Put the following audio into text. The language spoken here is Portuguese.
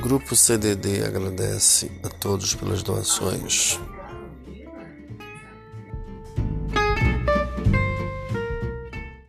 Grupo CDD agradece a todos pelas doações.